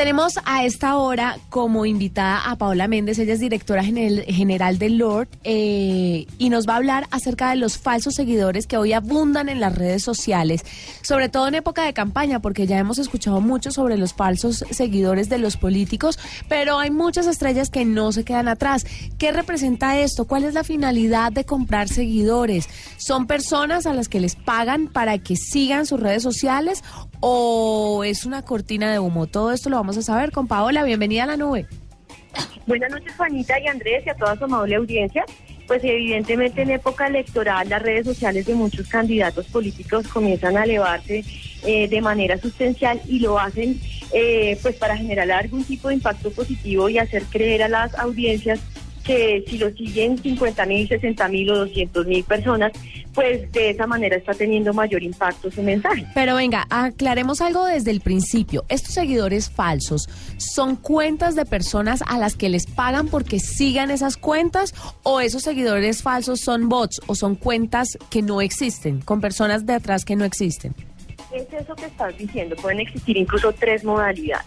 Tenemos a esta hora como invitada a Paola Méndez, ella es directora general de Lord eh, y nos va a hablar acerca de los falsos seguidores que hoy abundan en las redes sociales, sobre todo en época de campaña, porque ya hemos escuchado mucho sobre los falsos seguidores de los políticos, pero hay muchas estrellas que no se quedan atrás. ¿Qué representa esto? ¿Cuál es la finalidad de comprar seguidores? ¿Son personas a las que les pagan para que sigan sus redes sociales o es una cortina de humo? Todo esto lo vamos a saber con Paola. Bienvenida a la nube. Buenas noches, Juanita y Andrés, y a toda su amable audiencia. Pues evidentemente en época electoral las redes sociales de muchos candidatos políticos comienzan a elevarse eh, de manera sustancial y lo hacen eh, pues para generar algún tipo de impacto positivo y hacer creer a las audiencias que si lo siguen 50 mil, 60 mil o 200 mil personas, pues de esa manera está teniendo mayor impacto su mensaje. Pero venga, aclaremos algo desde el principio. ¿Estos seguidores falsos son cuentas de personas a las que les pagan porque sigan esas cuentas o esos seguidores falsos son bots o son cuentas que no existen, con personas de atrás que no existen? Es eso que estás diciendo, pueden existir incluso tres modalidades.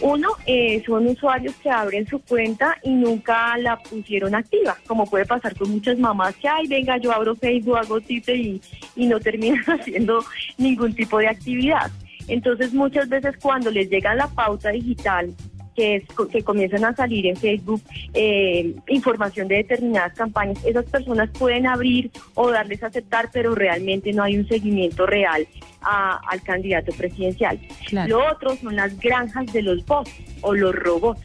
Uno, eh, son usuarios que abren su cuenta y nunca la pusieron activa, como puede pasar con muchas mamás que, ay, venga, yo abro Facebook, hago Twitter y, y no terminan haciendo ningún tipo de actividad. Entonces, muchas veces cuando les llega la pauta digital que, es, que comienzan a salir en Facebook eh, información de determinadas campañas, esas personas pueden abrir o darles a aceptar, pero realmente no hay un seguimiento real al candidato presidencial. Lo otro son las granjas de los bots o los robots.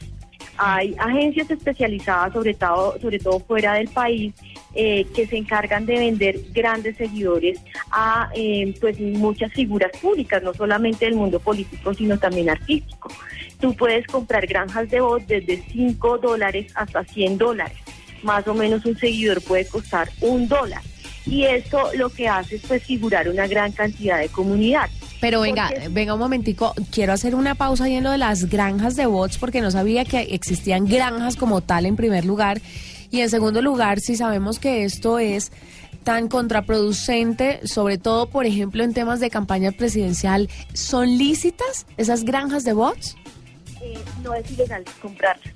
Hay agencias especializadas, sobre todo, sobre todo fuera del país, eh, que se encargan de vender grandes seguidores a eh, pues muchas figuras públicas, no solamente del mundo político, sino también artístico. Tú puedes comprar granjas de voz desde 5 dólares hasta 100 dólares. Más o menos un seguidor puede costar un dólar. Y eso lo que hace es pues figurar una gran cantidad de comunidad. Pero venga, venga un momentico, quiero hacer una pausa ahí en lo de las granjas de bots porque no sabía que existían granjas como tal en primer lugar. Y en segundo lugar, si sabemos que esto es tan contraproducente, sobre todo, por ejemplo, en temas de campaña presidencial, ¿son lícitas esas granjas de bots? Eh, no es ilegal comprarlas.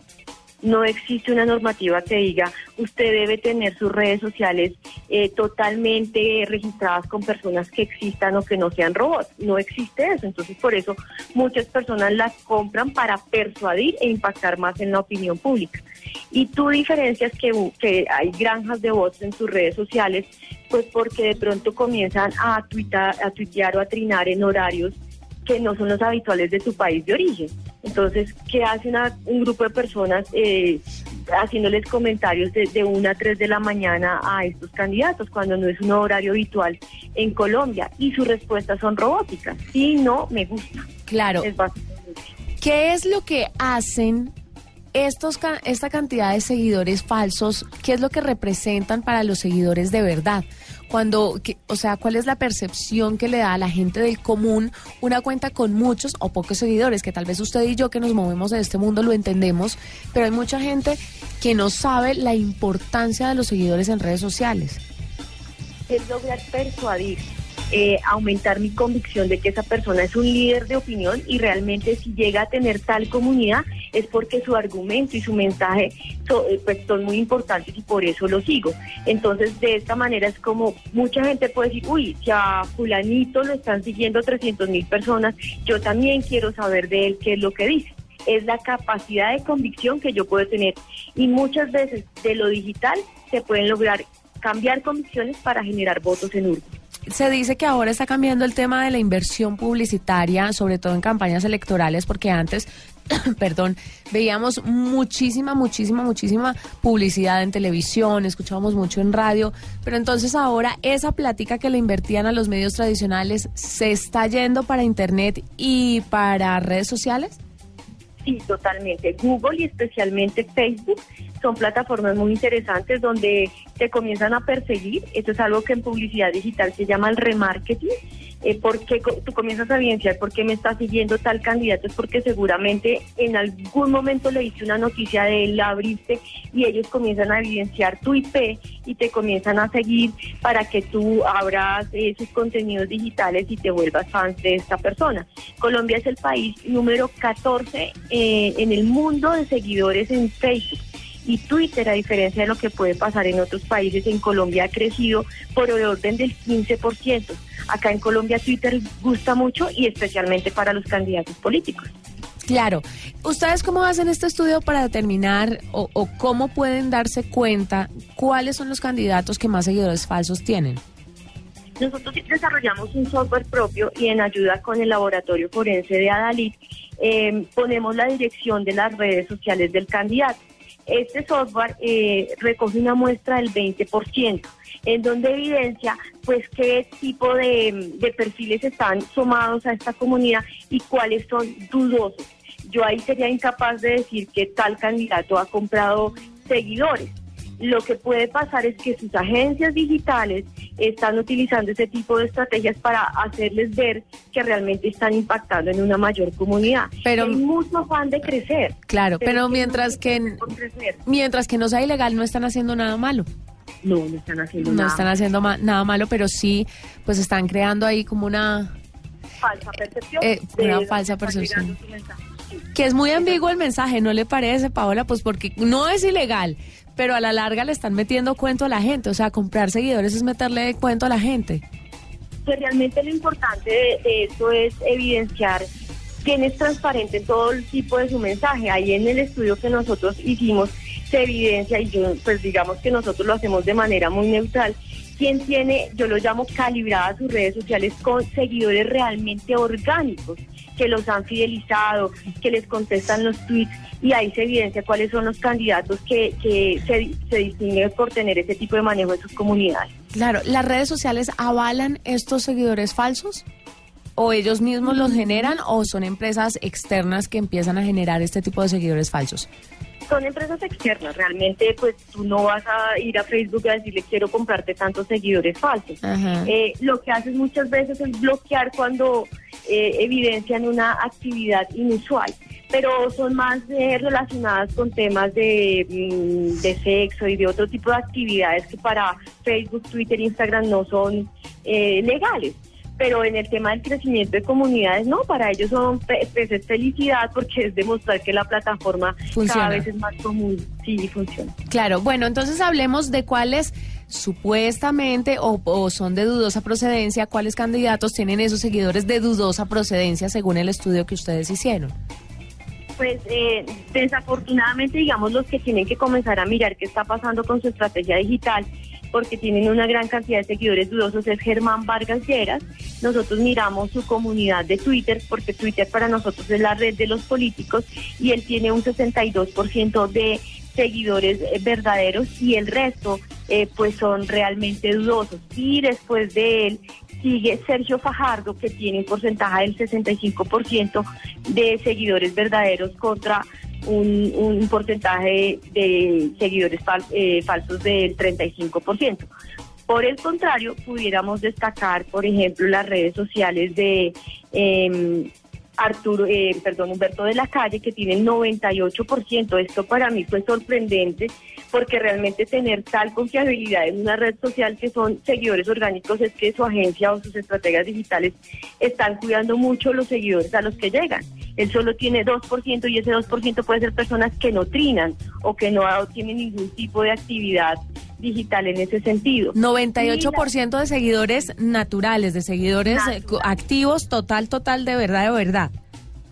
No existe una normativa que diga usted debe tener sus redes sociales eh, totalmente registradas con personas que existan o que no sean robots. No existe eso. Entonces, por eso muchas personas las compran para persuadir e impactar más en la opinión pública. Y tú diferencias que, que hay granjas de bots en sus redes sociales, pues porque de pronto comienzan a, tuitar, a tuitear o a trinar en horarios que no son los habituales de tu país de origen. Entonces, ¿qué hace un grupo de personas eh, haciéndoles comentarios de, de 1 a 3 de la mañana a estos candidatos cuando no es un horario habitual en Colombia? Y sus respuestas son robóticas. Sí, no, me gusta. Claro. ¿Qué es lo que hacen estos, esta cantidad de seguidores falsos? ¿Qué es lo que representan para los seguidores de verdad? Cuando, o sea, cuál es la percepción que le da a la gente del común una cuenta con muchos o pocos seguidores, que tal vez usted y yo que nos movemos en este mundo lo entendemos, pero hay mucha gente que no sabe la importancia de los seguidores en redes sociales. Es lograr persuadir eh, aumentar mi convicción de que esa persona es un líder de opinión y realmente si llega a tener tal comunidad es porque su argumento y su mensaje eh, pues, son muy importantes y por eso lo sigo. Entonces de esta manera es como mucha gente puede decir, uy, si a fulanito lo están siguiendo 300 mil personas, yo también quiero saber de él qué es lo que dice es la capacidad de convicción que yo puedo tener. Y muchas veces de lo digital se pueden lograr cambiar convicciones para generar votos en urna se dice que ahora está cambiando el tema de la inversión publicitaria, sobre todo en campañas electorales, porque antes, perdón, veíamos muchísima, muchísima, muchísima publicidad en televisión, escuchábamos mucho en radio, pero entonces ahora esa plática que le invertían a los medios tradicionales se está yendo para Internet y para redes sociales. Sí, totalmente. Google y especialmente Facebook son plataformas muy interesantes donde te comienzan a perseguir. Esto es algo que en publicidad digital se llama el remarketing. Eh, porque tú comienzas a evidenciar por qué me está siguiendo tal candidato, es porque seguramente en algún momento le hice una noticia de él, la abriste y ellos comienzan a evidenciar tu IP y te comienzan a seguir para que tú abras eh, sus contenidos digitales y te vuelvas fan de esta persona. Colombia es el país número 14 eh, en el mundo de seguidores en Facebook y Twitter, a diferencia de lo que puede pasar en otros países, en Colombia ha crecido por el orden del 15%. Acá en Colombia Twitter gusta mucho y especialmente para los candidatos políticos. Claro. ¿Ustedes cómo hacen este estudio para determinar o, o, cómo pueden darse cuenta cuáles son los candidatos que más seguidores falsos tienen? Nosotros desarrollamos un software propio y en ayuda con el laboratorio forense de Adalit eh, ponemos la dirección de las redes sociales del candidato. Este software eh, recoge una muestra del 20%, en donde evidencia pues qué tipo de, de perfiles están sumados a esta comunidad y cuáles son dudosos. Yo ahí sería incapaz de decir que tal candidato ha comprado seguidores. Lo que puede pasar es que sus agencias digitales están utilizando ese tipo de estrategias para hacerles ver que realmente están impactando en una mayor comunidad. Pero hay mucho afán de crecer. Claro, pero, mientras que mientras que no sea ilegal no están haciendo nada malo. No, no están haciendo no nada. están haciendo nada malo, pero sí, pues están creando ahí como una falsa percepción. Eh, una falsa percepción. Que es muy ambiguo el mensaje, ¿no le parece, Paola? Pues porque no es ilegal, pero a la larga le están metiendo cuento a la gente. O sea, comprar seguidores es meterle cuento a la gente. Que realmente lo importante de, esto es evidenciar quién es transparente en todo el tipo de su mensaje. Ahí en el estudio que nosotros hicimos se evidencia, y yo, pues digamos que nosotros lo hacemos de manera muy neutral, quién tiene, yo lo llamo calibradas sus redes sociales con seguidores realmente orgánicos, que los han fidelizado, que les contestan los tweets y ahí se evidencia cuáles son los candidatos que, que se, se distinguen por tener ese tipo de manejo de sus comunidades. Claro, ¿las redes sociales avalan estos seguidores falsos? ¿O ellos mismos los generan o son empresas externas que empiezan a generar este tipo de seguidores falsos? son empresas externas. Realmente, pues tú no vas a ir a Facebook a decirle quiero comprarte tantos seguidores falsos. Eh, lo que haces muchas veces es bloquear cuando eh, evidencian una actividad inusual, pero son más eh, relacionadas con temas de, mm, de sexo y de otro tipo de actividades que para Facebook, Twitter, Instagram no son legales. Pero en el tema del crecimiento de comunidades, no, para ellos son pues es felicidad porque es demostrar que la plataforma cada vez es más común, sí, funciona. Claro, bueno, entonces hablemos de cuáles supuestamente o, son de dudosa procedencia, cuáles candidatos tienen esos seguidores de dudosa procedencia según el estudio que ustedes hicieron. Pues eh, desafortunadamente, digamos, los que tienen que comenzar a mirar qué está pasando con su estrategia digital porque tienen una gran cantidad de seguidores dudosos, es Germán Vargas Lleras. Nosotros miramos su comunidad de Twitter, porque Twitter para nosotros es la red de los políticos, y él tiene un 62% de seguidores eh, verdaderos y el resto eh, pues son realmente dudosos. Y después de él sigue Sergio Fajardo, que tiene un porcentaje del 65% de seguidores verdaderos contra un, porcentaje de seguidores eh, falsos del 35%. Por el contrario, pudiéramos destacar, por ejemplo, las redes sociales de eh, Arturo, eh, perdón, Humberto de la Calle, que tiene el 98%. Esto para mí fue sorprendente porque realmente tener tal confiabilidad en una red social que son seguidores orgánicos es que su agencia o sus estrategias digitales están cuidando mucho los seguidores a los que llegan. Él solo tiene 2% y ese 2% puede ser personas que no trinan o que no tienen ningún tipo de actividad digital en ese sentido. 98% de seguidores naturales, de seguidores eh, activos, total, total, de verdad, de verdad.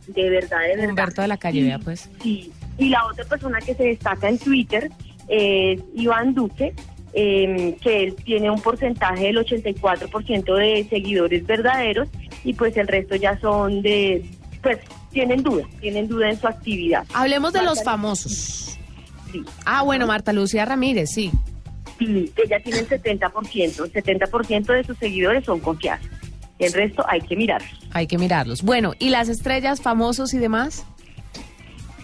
De verdad, de verdad. Humberto de la calle, vea pues. Sí, y la otra persona que se destaca en Twitter es Iván Duque, em, que él tiene un porcentaje del 84% de seguidores verdaderos y pues el resto ya son de, pues tienen duda, tienen duda en su actividad. Hablemos de los famosos. Sí. Ah, bueno, Marta Lucía Ramírez, sí ella tiene el 70%, el 70% de sus seguidores son confiables. El resto hay que mirarlos. Hay que mirarlos. Bueno, ¿y las estrellas famosos y demás?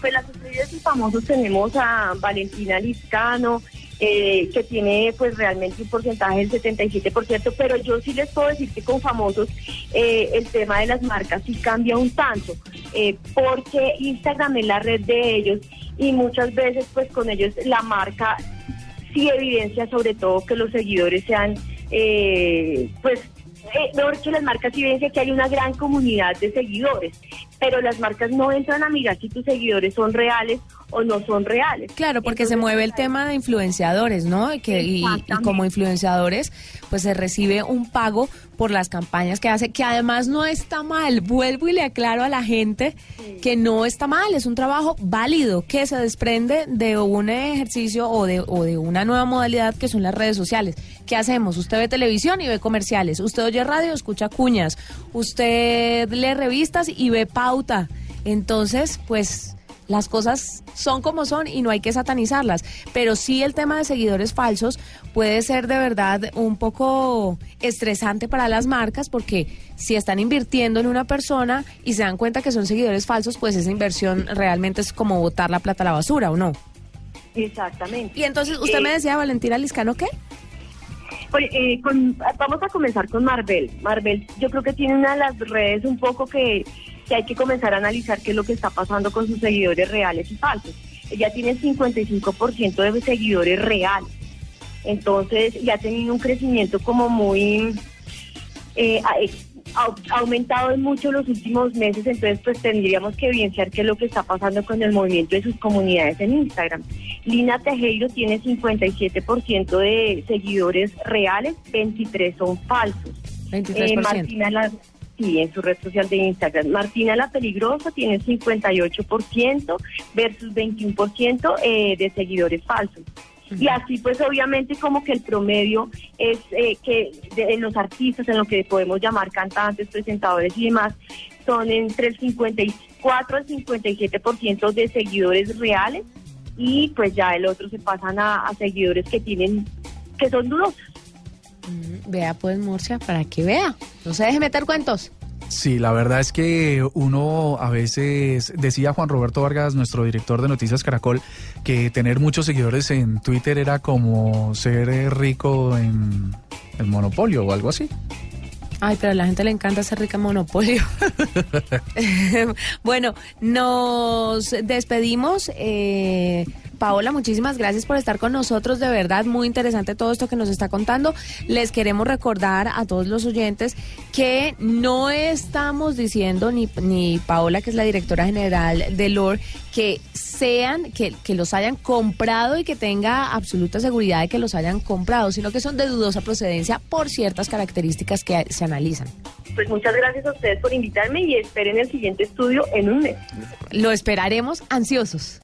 Pues las estrellas y famosos tenemos a Valentina Liscano, eh, que tiene pues realmente un porcentaje del 77%, pero yo sí les puedo decir que con famosos eh, el tema de las marcas sí cambia un tanto, eh, porque Instagram es la red de ellos y muchas veces pues con ellos la marca sí evidencia sobre todo que los seguidores sean pues mejor que las marcas evidencia que hay una gran comunidad de seguidores, pero las marcas no entran a mirar si tus seguidores son reales o no son reales. Claro, porque se mueve el tema de influenciadores, ¿no? Y, que, y, como influenciadores, pues se recibe un pago por las campañas que hace, que además no está mal. Vuelvo y le aclaro a la gente que no está mal, es un trabajo válido que se desprende de un ejercicio o de, o de una nueva modalidad que son las redes sociales. ¿Qué hacemos? Usted ve televisión y ve comerciales, usted oye radio, escucha cuñas, usted lee revistas y ve pauta. Entonces, pues las cosas son como son y no hay que satanizarlas. Pero sí el tema de seguidores falsos puede ser de verdad un poco estresante para las marcas porque si están invirtiendo en una persona y se dan cuenta que son seguidores falsos, pues esa inversión realmente es como botar la plata a la basura, ¿o no? Exactamente. Y entonces, usted me eh, decía, Valentina Liscano, ¿qué? Eh, vamos a comenzar con Marvel. Marvel, yo creo que tiene una de las redes un poco que que hay que comenzar a analizar qué es lo que está pasando con sus seguidores reales y falsos. Ella tiene 55% de seguidores reales. Entonces ya ha tenido un crecimiento como muy... Eh, ha, aumentado mucho los últimos meses, entonces pues tendríamos que evidenciar qué es lo que está pasando con el movimiento de sus comunidades en Instagram. Lina Tejero tiene 57% de seguidores reales, 23 son falsos. 23%. Eh, Martina, Sí, en su red social de Instagram. Martina la Peligrosa tiene 58% versus 21% eh, de seguidores falsos. Y así pues obviamente como que el promedio es eh, que en los artistas, en lo que podemos llamar cantantes, presentadores y demás, son entre el 54 al 57% de seguidores reales y pues ya el otro se pasan a, a seguidores que tienen, que son dudosos. Mm, vea pues Murcia, para que vea. No se deje meter cuentos. Sí, la verdad es que uno a veces, decía Juan Roberto Vargas, nuestro director de Noticias Caracol, que tener muchos seguidores en Twitter era como ser rico en el monopolio o algo así. Ay, pero a la gente le encanta ser rica en monopolio. bueno, nos despedimos. Eh, Paola, muchísimas gracias por estar con nosotros. De verdad, muy interesante todo esto que nos está contando. Les queremos recordar a todos los oyentes que no estamos diciendo, ni, ni Paola, que es la directora general de LOR, que sean, que, que los hayan comprado y que tenga absoluta seguridad de que los hayan comprado, sino que son de dudosa procedencia por ciertas características que se analizan. Pues muchas gracias a ustedes por invitarme y esperen el siguiente estudio en un mes. Lo esperaremos ansiosos.